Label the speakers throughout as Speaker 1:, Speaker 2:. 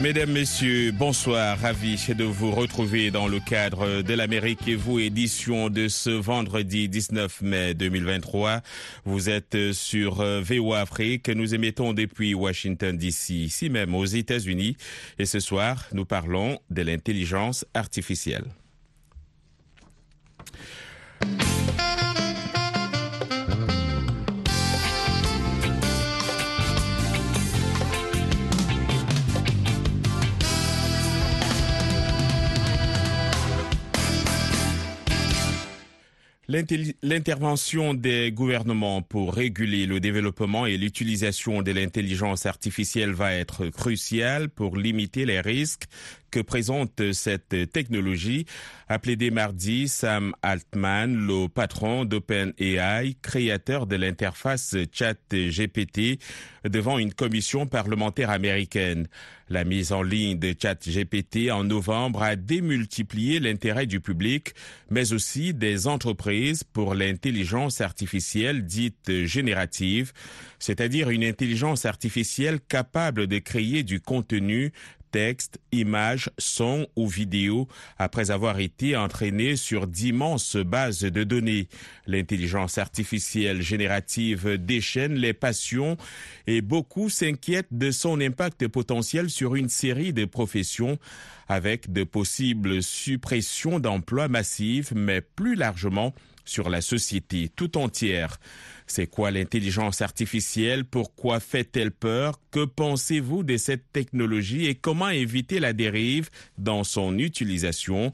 Speaker 1: Mesdames, Messieurs, bonsoir. Ravi de vous retrouver dans le cadre de l'Amérique et vous, édition de ce vendredi 19 mai 2023. Vous êtes sur VOA Afrique. Nous émettons depuis Washington DC, ici même aux États-Unis. Et ce soir, nous parlons de l'intelligence artificielle. L'intervention des gouvernements pour réguler le développement et l'utilisation de l'intelligence artificielle va être cruciale pour limiter les risques que présente cette technologie, a plaidé mardi Sam Altman, le patron d'OpenAI, créateur de l'interface ChatGPT, devant une commission parlementaire américaine. La mise en ligne de ChatGPT en novembre a démultiplié l'intérêt du public, mais aussi des entreprises pour l'intelligence artificielle dite générative, c'est-à-dire une intelligence artificielle capable de créer du contenu texte, images, sons ou vidéos après avoir été entraîné sur d'immenses bases de données. L'intelligence artificielle générative déchaîne les passions et beaucoup s'inquiètent de son impact potentiel sur une série de professions avec de possibles suppressions d'emplois massives, mais plus largement sur la société tout entière. C'est quoi l'intelligence artificielle? Pourquoi fait-elle peur? Que pensez-vous de cette technologie et comment éviter la dérive dans son utilisation?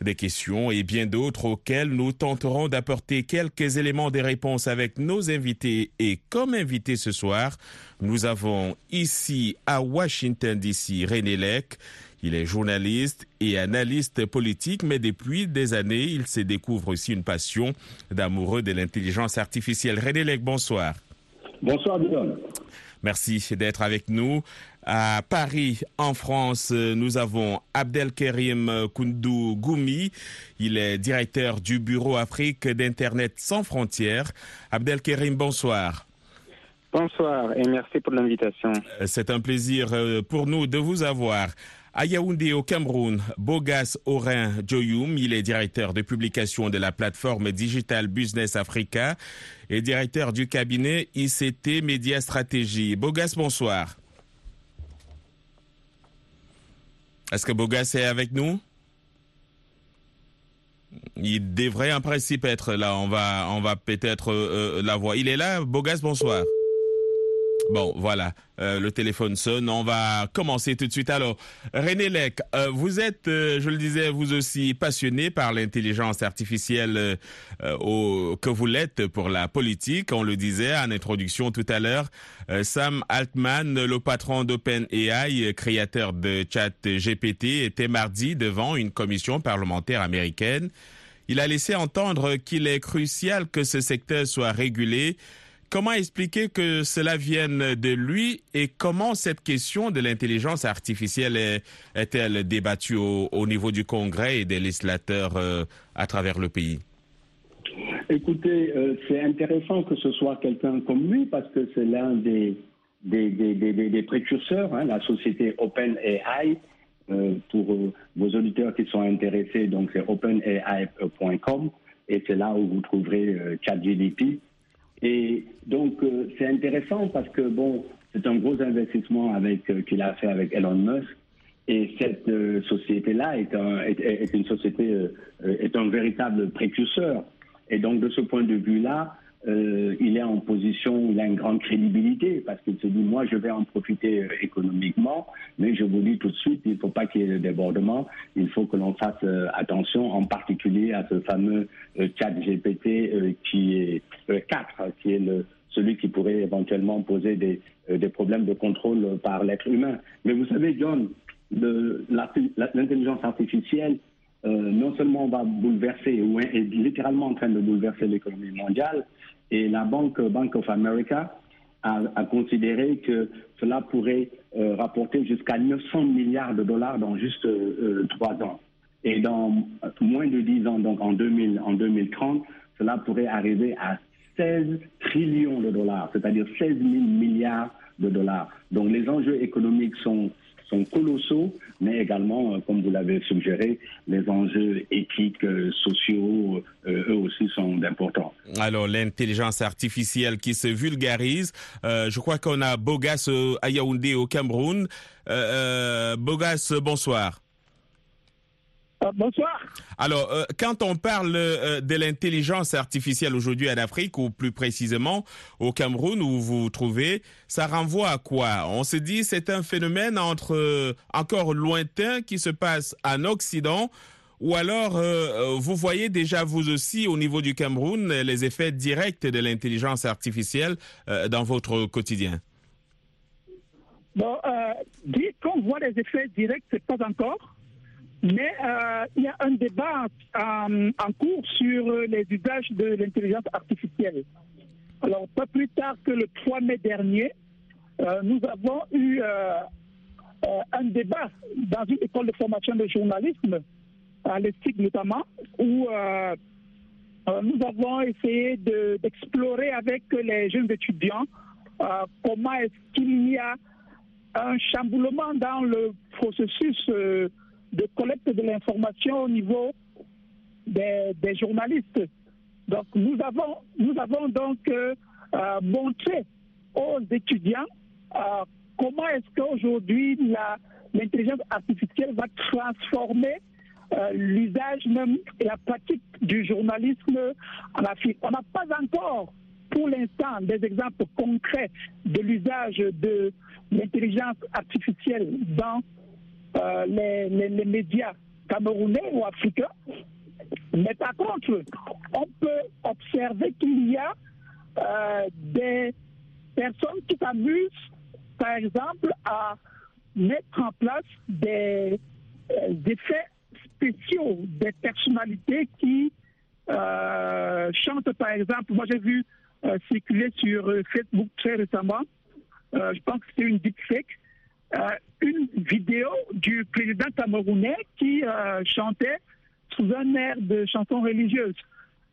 Speaker 1: Des questions et bien d'autres auxquelles nous tenterons d'apporter quelques éléments de réponse avec nos invités. Et comme invité ce soir, nous avons ici à Washington DC René. Il est journaliste et analyste politique, mais depuis des années, il se découvre aussi une passion d'amoureux de l'intelligence artificielle. René Lec, bonsoir.
Speaker 2: Bonsoir, Dylan.
Speaker 1: Merci d'être avec nous. À Paris, en France, nous avons Abdelkerim Koundou Goumi. Il est directeur du Bureau Afrique d'Internet sans frontières. Abdelkerim, bonsoir.
Speaker 3: Bonsoir et merci pour l'invitation.
Speaker 1: C'est un plaisir pour nous de vous avoir. À au Cameroun, Bogas Orin Joyoum, il est directeur de publication de la plateforme Digital Business Africa et directeur du cabinet ICT Média Stratégie. Bogas, bonsoir. Est-ce que Bogas est avec nous? Il devrait en principe être là. On va, on va peut-être euh, la voir. Il est là, Bogas, bonsoir. Bon, voilà, euh, le téléphone sonne. On va commencer tout de suite. Alors, René Lec, euh, vous êtes, euh, je le disais, vous aussi passionné par l'intelligence artificielle au, que vous l'êtes pour la politique. On le disait en introduction tout à l'heure. Sam Altman, le patron d'OpenAI, créateur de ChatGPT, était mardi devant une commission parlementaire américaine. Il a laissé entendre qu'il est crucial que ce secteur soit régulé Comment expliquer que cela vienne de lui et comment cette question de l'intelligence artificielle est-elle débattue au, au, niveau du Congrès et des législateurs euh, à travers le pays?
Speaker 2: Écoutez, euh, c'est intéressant que ce soit quelqu'un comme lui parce que c'est l'un des, des, des, des, des précurseurs, hein, la société OpenAI. Euh, pour vos auditeurs qui sont intéressés, donc c'est openai.com et c'est là où vous trouverez ChatGDP. Et donc, euh, c'est intéressant parce que, bon, c'est un gros investissement euh, qu'il a fait avec Elon Musk. Et cette euh, société-là est, une société, est un véritable précurseur. Et donc, de ce point de vue-là, il est en position, il a une grande crédibilité parce qu'il se dit, moi, je vais en profiter économiquement, mais je vous dis tout de suite, il ne faut pas qu'il y ait de débordement. Il faut que l'on fasse attention, en particulier à ce fameux chat GPT qui est 4, qui est celui qui pourrait éventuellement poser des, euh, problèmes de contrôle par l'être humain. Mais vous savez, John, l'intelligence artificielle euh, non seulement va bouleverser, ou est littéralement en train de bouleverser l'économie mondiale, et la Banque Bank of America a, considéré que cela pourrait euh, rapporter jusqu'à 900 milliards de dollars dans juste euh, trois ans. Et dans moins de 10 ans, donc en, 2000, en 2030, cela pourrait arriver à 16 trillions de dollars, c'est-à-dire 16 000 milliards de dollars. Donc les enjeux économiques sont, sont colossaux, mais également, euh, comme vous l'avez suggéré, les enjeux éthiques, euh, sociaux, euh, eux aussi sont importants.
Speaker 1: Alors, l'intelligence artificielle qui se vulgarise. Je crois qu'on a Bogas à au Cameroun. Bogas, bonsoir.
Speaker 4: Euh, bonsoir.
Speaker 1: Alors, euh, quand on parle euh, de l'intelligence artificielle aujourd'hui en Afrique, ou plus précisément au Cameroun où vous vous trouvez, ça renvoie à quoi? On se dit c'est un phénomène entre euh, encore lointain qui se passe en Occident, ou alors vous voyez déjà vous aussi au niveau du Cameroun les effets directs de l'intelligence artificielle dans votre quotidien?
Speaker 4: Bon, dire qu'on voit les effets directs, c'est pas encore. Mais euh, il y a un débat en, en cours sur les usages de l'intelligence artificielle. Alors, pas plus tard que le 3 mai dernier, euh, nous avons eu euh, euh, un débat dans une école de formation de journalisme, à l'ESTIC notamment, où euh, euh, nous avons essayé de- d'explorer avec les jeunes étudiants euh, comment est-ce qu'il y a un chamboulement dans le processus euh, de collecte de l'information au niveau des, journalistes. Donc nous avons, nous avons donc euh, euh, montré aux étudiants euh, comment est-ce qu'aujourd'hui l'intelligence artificielle va transformer l'usage même et la pratique du journalisme en Afrique. On n'a pas encore pour l'instant des exemples concrets de l'usage de l'intelligence artificielle dans euh, les, les- les médias camerounais ou africains. Mais par contre, on peut observer qu'il y a euh, des personnes qui s'amusent, par exemple, à mettre en place des, euh, effets spéciaux, des personnalités qui euh, chantent, par exemple. Moi, j'ai vu euh, circuler sur euh, Facebook très récemment, je pense que c'était une deepfake, une vidéo du président camerounais qui euh, chantait sous un air de chanson religieuse.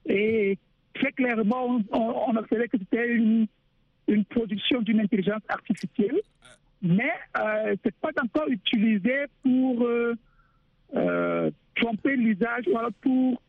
Speaker 4: Et très clairement, on, on observait que c'était une, une production d'une intelligence artificielle, mais euh, c'est pas encore utilisé pour euh, euh, tromper l'usage ou alors pour,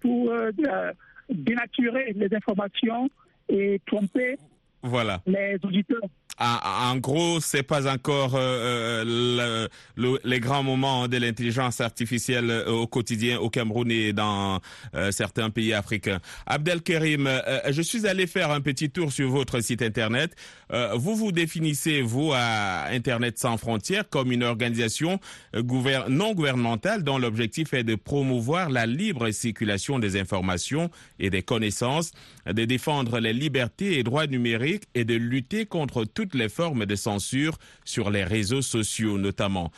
Speaker 4: pour euh, euh, dénaturer les informations et tromper
Speaker 1: Voilà.
Speaker 4: les auditeurs.
Speaker 1: En, en gros, c'est pas encore euh, euh, le- le- les grands moments de l'intelligence artificielle euh, au quotidien au Cameroun et dans euh, certains pays africains. Abdelkarim, euh, je suis allé faire un petit tour sur votre site internet. Euh, vous vous définissez, vous, à Internet sans frontières, comme une organisation euh, gouver- non gouvernementale dont l'objectif est de promouvoir la libre circulation des informations et des connaissances, de défendre les libertés et droits numériques et de lutter contre toutes les formes de censure sur les réseaux sociaux notamment.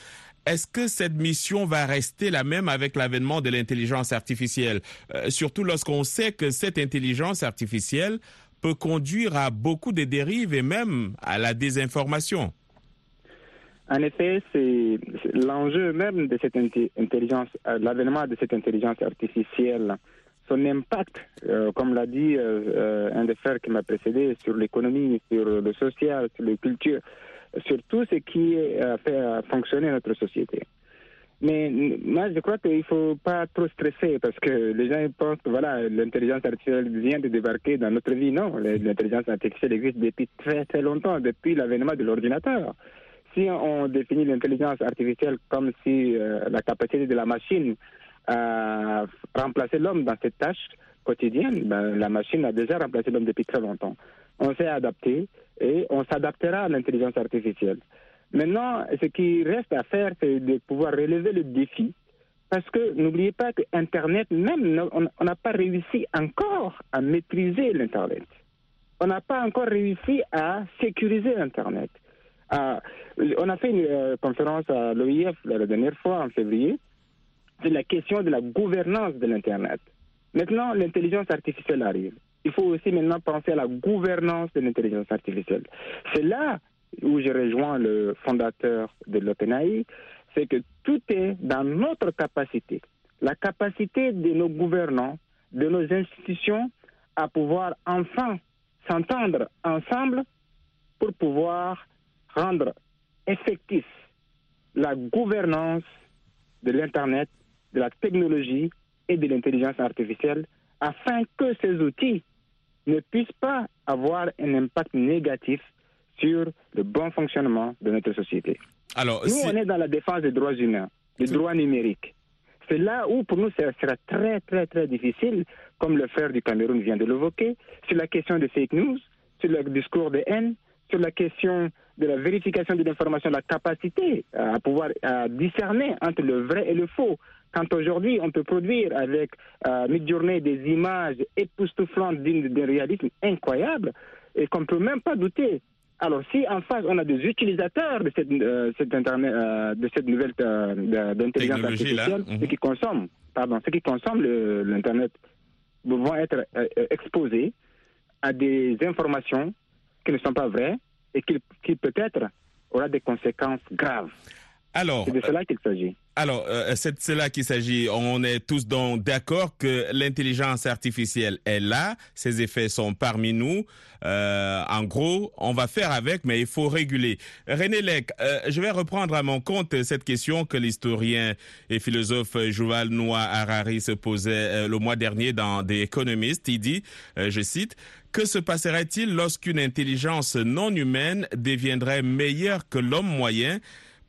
Speaker 1: Est-ce que cette mission va rester la même avec l'avènement de l'intelligence artificielle? Euh, Surtout lorsqu'on sait que cette intelligence artificielle peut conduire à beaucoup de dérives et même à la désinformation.
Speaker 3: En effet, c'est l'enjeu même de cette intelligence, euh, l'avènement de cette intelligence artificielle, son impact, euh, comme l'a dit euh, euh, un des frères qui m'a précédé, sur l'économie, sur le social, sur la culture, sur tout ce qui fait fonctionner notre société. Mais moi, je crois qu'il ne faut pas trop stresser parce que les gens pensent que voilà, l'intelligence artificielle vient de débarquer dans notre vie. Non, l'intelligence artificielle existe depuis très très longtemps, depuis l'avènement de l'ordinateur. Si on définit l'intelligence artificielle comme si la capacité de la machine à remplacer l'homme dans cette tâche quotidienne, ben, la machine a déjà remplacé l'homme depuis très longtemps. On s'est adapté et on s'adaptera à l'intelligence artificielle. Maintenant, ce qui reste à faire, c'est de pouvoir relever le défi. Parce que n'oubliez pas que Internet, même, on n'a pas réussi encore à maîtriser l'Internet. on n'a pas encore réussi à sécuriser Internet. Euh, on a fait une euh, conférence à l'OIF la dernière fois, en février, c'est la question de la gouvernance de l'Internet. Maintenant, l'intelligence artificielle arrive. Il faut aussi maintenant penser à la gouvernance de l'intelligence artificielle. C'est là où je rejoins le fondateur de l'OpenAI, c'est que tout est dans notre capacité, la capacité de nos gouvernants, de nos institutions à pouvoir enfin s'entendre ensemble pour pouvoir rendre effectif la gouvernance de l'Internet, de la technologie et de l'intelligence artificielle afin que ces outils ne puissent pas avoir un impact négatif sur le bon fonctionnement de notre société.
Speaker 1: Alors,
Speaker 3: Nous, on est dans la défense des droits humains, des droits numériques. C'est là où, pour nous, ça sera très, très, très difficile, comme le frère du Cameroun vient de l'évoquer, sur la question des fake news, sur le discours de haine, sur la question de la vérification de l'information, la capacité à pouvoir à discerner entre le vrai et le faux. Quand aujourd'hui, on peut produire avec euh, mid-journée des images époustouflantes dignes d'un réalisme incroyable et qu'on ne peut même pas douter. Alors, si en face, on a des utilisateurs de cette, euh, cette internet, euh, de cette nouvelle euh, d'intelligence artificielle,
Speaker 1: Mhm.
Speaker 3: ceux qui consomment, pardon, ceux qui consomment l'Internet vont être exposés à des informations qui ne sont pas vraies et qui, qui peut-être aura des conséquences graves.
Speaker 1: Alors,
Speaker 3: C'est de cela qu'il s'agit.
Speaker 1: Alors, euh, c'est c'est là qu'il s'agit. On est tous donc d'accord que l'intelligence artificielle est là, ses effets sont parmi nous. Euh, en gros, on va faire avec, mais il faut réguler. René Lec, euh, je vais reprendre à mon compte cette question que l'historien et philosophe Yuval Noah Harari se posait euh, le mois dernier dans The Economist. Il dit, euh, je cite, que se passerait-il lorsqu'une intelligence non humaine deviendrait meilleure que l'homme moyen?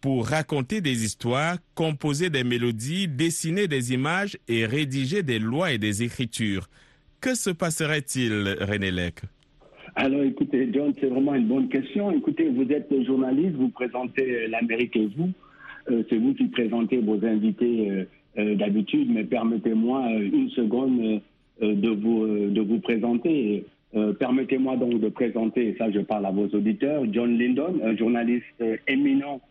Speaker 1: Pour raconter des histoires, composer des mélodies, dessiner des images et rédiger des lois et des écritures. Que se passerait-il, René Lec?
Speaker 2: Alors écoutez, John, c'est vraiment une bonne question. Écoutez, vous êtes journaliste, vous présentez euh, l'Amérique et vous. Euh, c'est vous qui présentez vos invités euh, d'habitude, mais permettez-moi une seconde de, vous, de vous présenter. Permettez-moi donc de présenter, ça je parle à vos auditeurs, John Lyndon, un journaliste éminent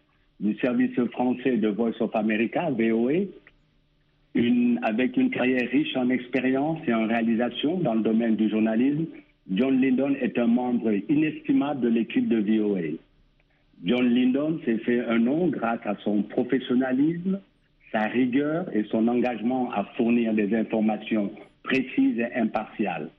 Speaker 2: du service français de Voice of America, VOA, avec une carrière riche en expérience et en réalisation dans le domaine du journalisme. John Lyndon est un membre inestimable de l'équipe de VOA. John Lyndon s'est fait un nom grâce à son professionnalisme, sa rigueur et son engagement à fournir des informations précises et impartiales.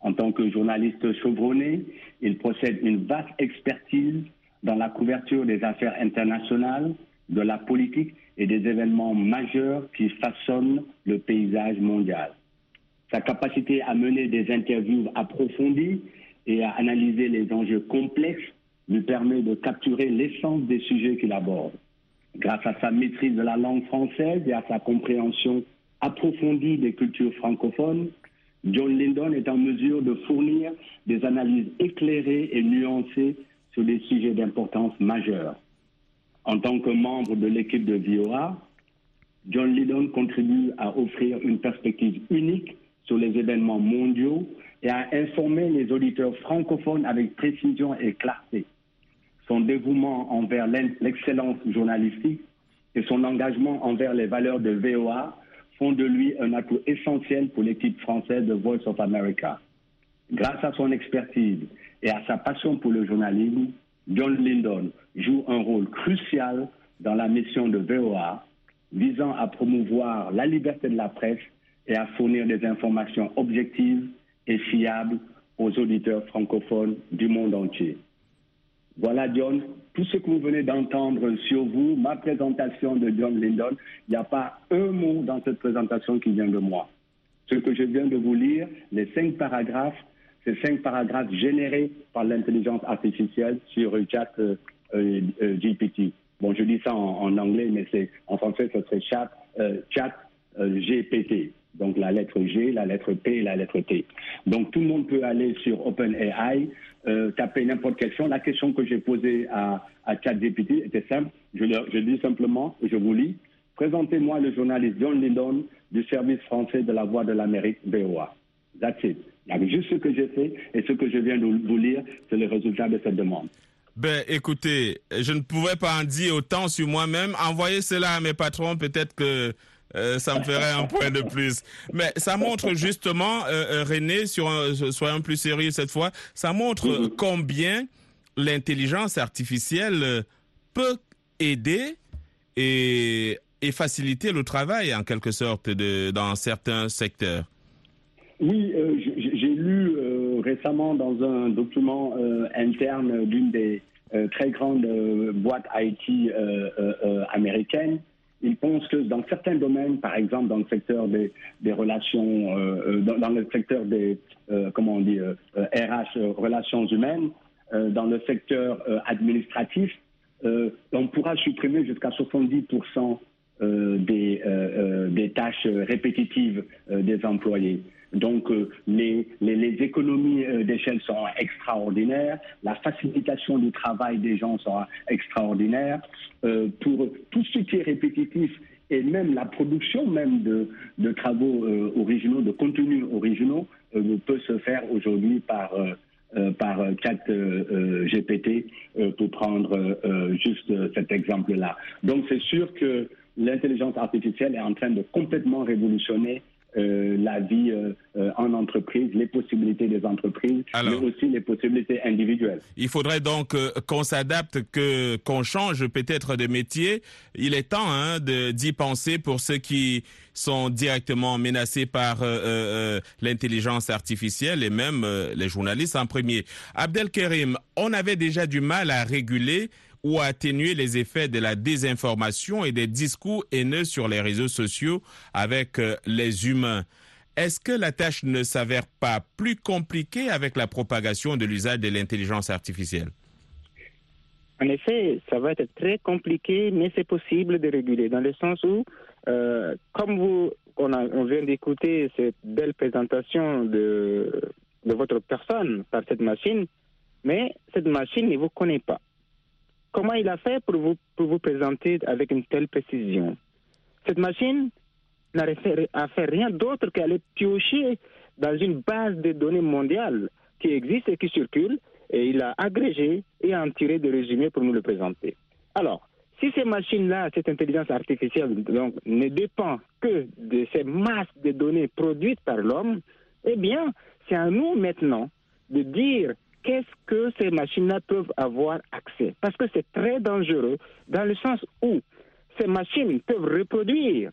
Speaker 2: En tant que journaliste chevronné, il possède une vaste expertise dans la couverture des affaires internationales, de la politique et des événements majeurs qui façonnent le paysage mondial. Sa capacité à mener des interviews approfondies et à analyser les enjeux complexes lui permet de capturer l'essence des sujets qu'il aborde. Grâce à sa maîtrise de la langue française et à sa compréhension approfondie des cultures francophones, John Lyndon est en mesure de fournir des analyses éclairées et nuancées sur des sujets d'importance majeure. En tant que membre de l'équipe de VOA, John Lydon contribue à offrir une perspective unique sur les événements mondiaux et à informer les auditeurs francophones avec précision et clarté. Son dévouement envers l'excellence journalistique et son engagement envers les valeurs de VOA font de lui un atout essentiel pour l'équipe française de Voice of America. Grâce à son expertise et à sa passion pour le journalisme, John Lyndon joue un rôle crucial dans la mission de VOA visant à promouvoir la liberté de la presse et à fournir des informations objectives et fiables aux auditeurs francophones du monde entier. Voilà, John, tout ce que vous venez d'entendre sur vous, ma présentation de John Lyndon, il n'y a pas un mot dans cette présentation qui vient de moi. Ce que je viens de vous lire, les cinq paragraphes, ces cinq paragraphes générés par l'intelligence artificielle sur chat euh, euh, GPT. Bon, je dis ça en, anglais, mais c'est en français, ce serait chat, euh, chat GPT. Donc la lettre G, la lettre P et la lettre T. Donc tout le monde peut aller sur OpenAI, euh, taper n'importe quelle question. La question que j'ai posée à, à ChatGPT était simple. Je dis simplement, je vous lis. Présentez-moi le journaliste John Lydon du service français de la Voix de l'Amérique, VOA. That's it. Avec juste ce que j'ai fait et ce que je viens de vous lire, c'est le résultat de cette demande.
Speaker 1: Ben, écoutez, je ne pouvais pas en dire autant sur moi-même. Envoyez cela à mes patrons, peut-être que euh, ça me ferait un point de plus. Mais ça montre justement, euh, euh, René, sur un, soyons plus sérieux cette fois, ça montre combien l'intelligence artificielle peut aider et, et, faciliter le travail en quelque sorte de, dans certains secteurs.
Speaker 2: Oui, lu récemment dans un document interne d'une des très grandes boîtes IT américaines ils pensent que dans certains domaines, par exemple dans le secteur des, relations, euh, dans, le secteur des, euh, comment on dit, RH, euh, relations humaines, dans le secteur administratif, on pourra supprimer jusqu'à 70% des, des tâches répétitives des employés. Donc les, les, économies d'échelle seront extraordinaires, la facilitation du travail des gens sera extraordinaire. Euh, pour tout ce qui est répétitif et même la production même de, travaux euh, originaux, de contenus originaux, euh, peut se faire aujourd'hui par par 4 GPT pour prendre juste cet exemple-là. Donc c'est sûr que l'intelligence artificielle est en train de complètement révolutionner euh, la vie euh, euh, en entreprise, les possibilités des entreprises, mais aussi les possibilités individuelles.
Speaker 1: Il faudrait donc qu'on s'adapte, que qu'on change peut-être de métier. Il est temps hein, d'y penser pour ceux qui sont directement menacés par l'intelligence artificielle et même les journalistes en premier. Abdelkerim, on avait déjà du mal à réguler ou atténuer les effets de la désinformation et des discours haineux sur les réseaux sociaux avec euh, les humains. Est-ce que la tâche ne s'avère pas plus compliquée avec la propagation de l'usage de l'intelligence artificielle?
Speaker 3: En effet, ça va être très compliqué, mais c'est possible de réguler, dans le sens où, euh, comme vous, on, vient d'écouter cette belle présentation de votre personne par cette machine, mais cette machine ne vous connaît pas. Comment il a fait pour vous, pour vous présenter avec une telle précision? Cette machine n'a fait rien d'autre qu'aller piocher dans une base de données mondiale qui existe et qui circule, et il a agrégé et en tiré des résumés pour nous le présenter. Alors, si ces machines-là, cette intelligence artificielle, donc, ne dépend que de ces masses de données produites par l'homme, eh bien, c'est à nous maintenant de dire qu'est-ce que ces machines-là peuvent avoir accès? Parce que c'est très dangereux dans le sens où ces machines peuvent reproduire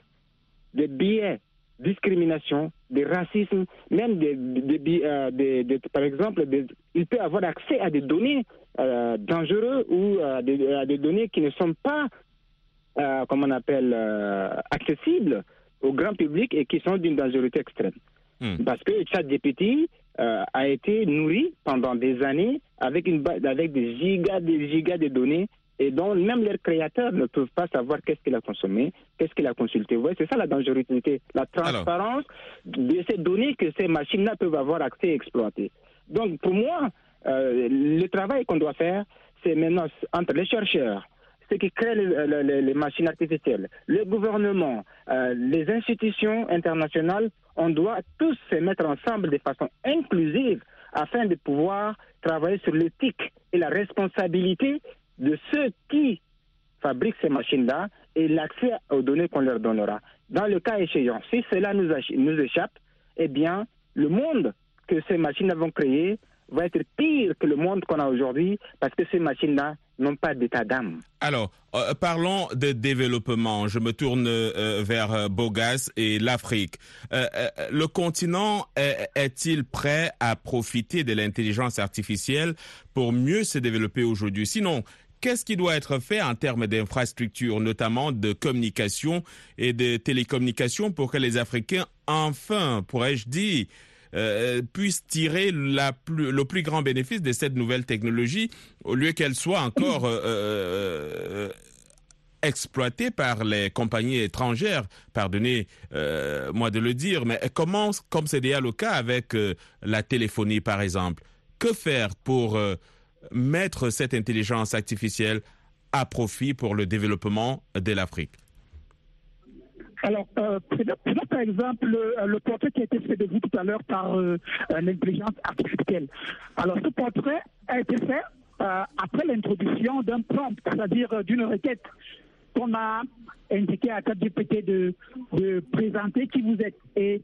Speaker 3: des biais, discrimination, des racismes, même des, des, euh, par exemple, il peut avoir accès à des données euh, dangereuses ou à des, données qui ne sont pas, euh, comme on appelle, accessibles au grand public et qui sont d'une dangerosité extrême. Hmm. Parce que ChatGPT euh, a été nourri pendant des années avec, une, avec des gigas, des gigas de données et dont même leurs créateurs ne peuvent pas savoir qu'est-ce qu'il a consommé, qu'est-ce qu'il a consulté. Vous c'est ça la dangerosité, la transparence de ces données que ces machines-là peuvent avoir accès et exploiter. Donc pour moi, euh, le travail qu'on doit faire, c'est maintenant entre les chercheurs, ceux qui créent les, machines artificielles, le gouvernement, euh, les institutions internationales, on doit tous se mettre ensemble de façon inclusive afin de pouvoir travailler sur l'éthique et la responsabilité de ceux qui fabriquent ces machines-là et l'accès aux données qu'on leur donnera. Dans le cas échéant, si cela nous, nous échappe, eh bien, le monde que ces machines vont créer va être pire que le monde qu'on a aujourd'hui parce que ces machines-là n'ont pas d'état d'âme.
Speaker 1: Alors, euh, parlons de développement. Je me tourne euh, vers euh, Bogas et l'Afrique. le continent est-il prêt à profiter de l'intelligence artificielle pour mieux se développer aujourd'hui? Sinon, qu'est-ce qui doit être fait en termes d'infrastructures, notamment de communication et de télécommunications pour que les Africains, enfin, pourrais-je dire, euh, puissent tirer le plus grand bénéfice de cette nouvelle technologie au lieu qu'elle soit encore euh, euh, exploitée par les compagnies étrangères. Pardonnez-moi de le dire, mais comment, comme c'est déjà le cas avec la téléphonie par exemple, que faire pour mettre cette intelligence artificielle à profit pour le développement de l'Afrique?
Speaker 4: Alors, euh, prenons, par exemple le, le portrait qui a été fait de vous tout à l'heure par euh, euh, l'intelligence artificielle. Alors, ce portrait a été fait euh, après l'introduction d'un prompt, c'est-à-dire euh, d'une requête qu'on a indiqué à ChatGPT de, de présenter qui vous êtes. Et,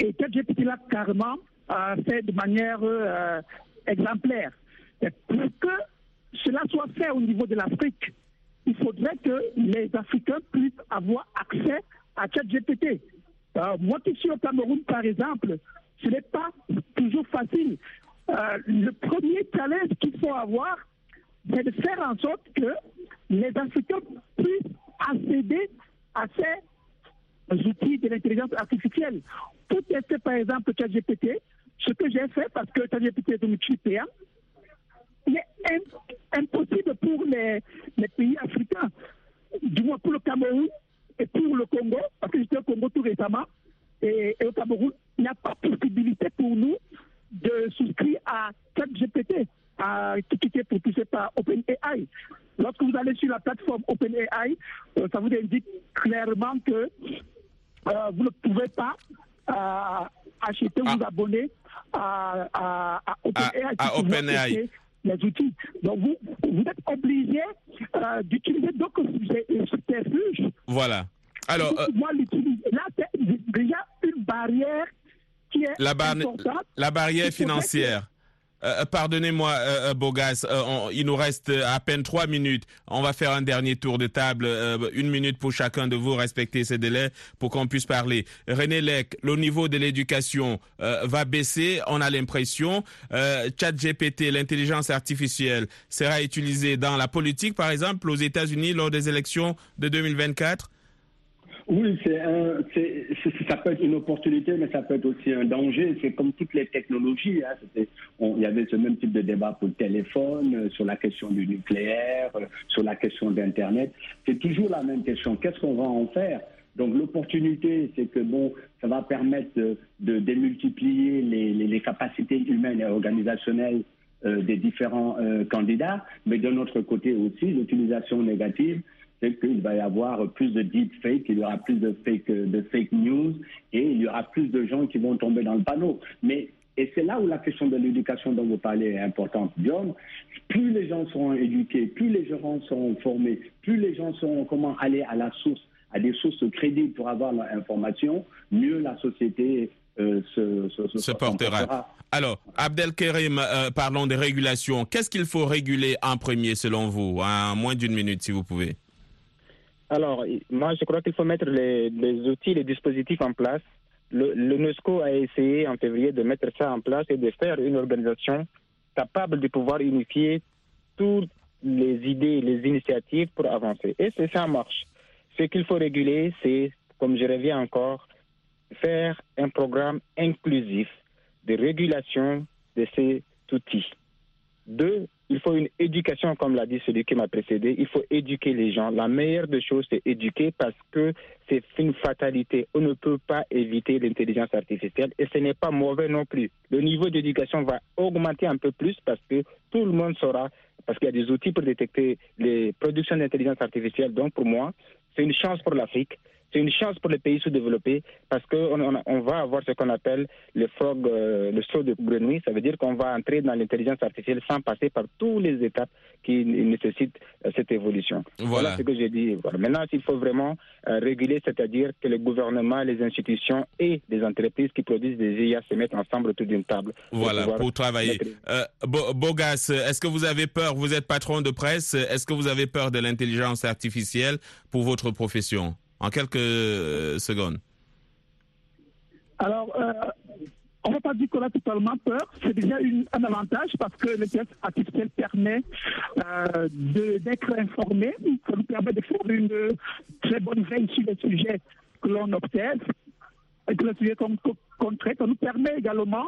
Speaker 4: et ChatGPT l'a carrément euh, fait de manière euh, exemplaire. Pour que cela soit fait au niveau de l'Afrique, il faudrait que les Africains puissent avoir accès à ChatGPT. Euh, moi qui suis au Cameroun, par exemple, ce n'est pas toujours facile. Euh, le premier challenge qu'il faut avoir, c'est de faire en sorte que les Africains puissent accéder à ces outils de l'intelligence artificielle. Pour tester, par exemple, ChatGPT, ce que j'ai fait, parce que ChatGPT est un outil payant, il est im- impossible pour les, les pays africains, du moins pour le Cameroun et pour le Congo, parce que j'étais au Congo tout récemment, et, et au Cameroun, il n'y a pas possibilité pour nous de souscrire à ChatGPT, à, qui, qui est propulsé par OpenAI. Lorsque vous allez sur la plateforme OpenAI, euh, ça vous indique clairement que euh, vous ne pouvez pas euh, acheter, vous abonner à, à, à OpenAI.
Speaker 1: À- à
Speaker 4: pour pouvoir
Speaker 1: OpenAI.
Speaker 4: Les outils. Donc vous, vous êtes obligé euh, d'utiliser d'autres subterfuges
Speaker 1: Voilà. Alors, euh.
Speaker 4: Là, c'est déjà une barrière qui est
Speaker 1: la, bar- la barrière
Speaker 4: Il
Speaker 1: financière. Euh, Pardonnez-moi, euh, euh, Bogas, euh, on- il nous reste euh, à peine trois minutes. On va faire un dernier tour de table, euh, une minute pour chacun de vous, respecter ces délais pour qu'on puisse parler. René Lec, le niveau de l'éducation euh, va baisser, on a l'impression. Euh, ChatGPT, l'intelligence artificielle, sera utilisé dans la politique, par exemple, aux États-Unis lors des élections de 2024
Speaker 2: Oui, c'est ça peut être une opportunité, mais ça peut être aussi un danger. C'est comme toutes les technologies. Hein. Il y avait ce même type de débat pour le téléphone, euh, sur la question du nucléaire, euh, sur la question d'Internet. C'est toujours la même question. Qu'est-ce qu'on va en faire? Donc l'opportunité, c'est que bon, ça va permettre de, démultiplier les, capacités humaines et organisationnelles euh, des différents candidats, mais de notre côté aussi, l'utilisation négative, c'est qu'il va y avoir plus de deepfake, il y aura plus de fake, de fake news et il y aura plus de gens qui vont tomber dans le panneau. Mais et c'est là où la question de l'éducation dont vous parlez est importante. John, plus les gens seront éduqués, plus les gens seront formés, plus les gens sauront comment aller à la source, à des sources crédibles pour avoir leur information, mieux la société euh, se, se, se,
Speaker 1: se portera. Alors, Abdelkerim, euh, parlons de régulation. Qu'est-ce qu'il faut réguler en premier selon vous? En moins d'une minute, si vous pouvez.
Speaker 3: Alors, moi, je crois qu'il faut mettre les, outils, les dispositifs en place. L'UNESCO a essayé en février de mettre ça en place et de faire une organisation capable de pouvoir unifier toutes les idées, les initiatives pour avancer. Et c'est ça marche. Ce qu'il faut réguler, c'est, comme je reviens encore, faire un programme inclusif de régulation de ces outils. Deux, il faut une éducation, comme l'a dit celui qui m'a précédé. Il faut éduquer les gens. La meilleure des choses, c'est éduquer parce que c'est une fatalité. On ne peut pas éviter l'intelligence artificielle et ce n'est pas mauvais non plus. Le niveau d'éducation va augmenter un peu plus parce que tout le monde saura, parce qu'il y a des outils pour détecter les productions d'intelligence artificielle. Donc, pour moi, c'est une chance pour l'Afrique. C'est une chance pour les pays sous-développés parce qu'on on, on va avoir ce qu'on appelle le frog, euh, le saut de grenouille. Ça veut dire qu'on va entrer dans l'intelligence artificielle sans passer par toutes les étapes qui nécessitent euh, cette évolution.
Speaker 1: Voilà.
Speaker 3: voilà ce que j'ai dit. Voilà. Maintenant, il faut vraiment euh, réguler, c'est-à-dire que le gouvernement, les institutions et les entreprises qui produisent des IA se mettent ensemble autour d'une table.
Speaker 1: Voilà, pour, pour travailler. Euh, Bogas, est-ce que vous avez peur? Vous êtes patron de presse. Est-ce que vous avez peur de l'intelligence artificielle pour votre profession? En quelques euh, secondes.
Speaker 4: Alors, euh, on ne va pas dire qu'on a totalement peur. C'est déjà une, un avantage parce que l'intelligence artificielle permet euh, d'être informé. Ça nous permet de faire une très bonne veille sur les sujets que l'on observe et que les sujets qu'on traite. Ça nous permet également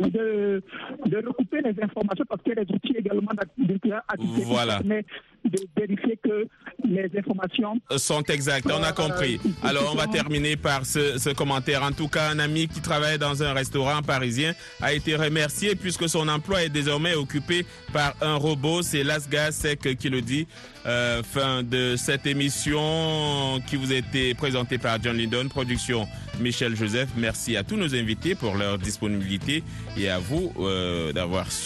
Speaker 4: de, de recouper les informations parce qu'il y a des outils également d'intelligence artificielle
Speaker 1: voilà.
Speaker 4: permettent de vérifier que les informations
Speaker 1: sont exactes. On a compris. Alors, on va terminer par ce, ce, commentaire. En tout cas, un ami qui travaille dans un restaurant parisien a été remercié puisque son emploi est désormais occupé par un robot. C'est Lasga Sec qui le dit. Euh, fin de cette émission qui vous a été présentée par John Lindon, production Michel Joseph. Merci à tous nos invités pour leur disponibilité et à vous euh, d'avoir su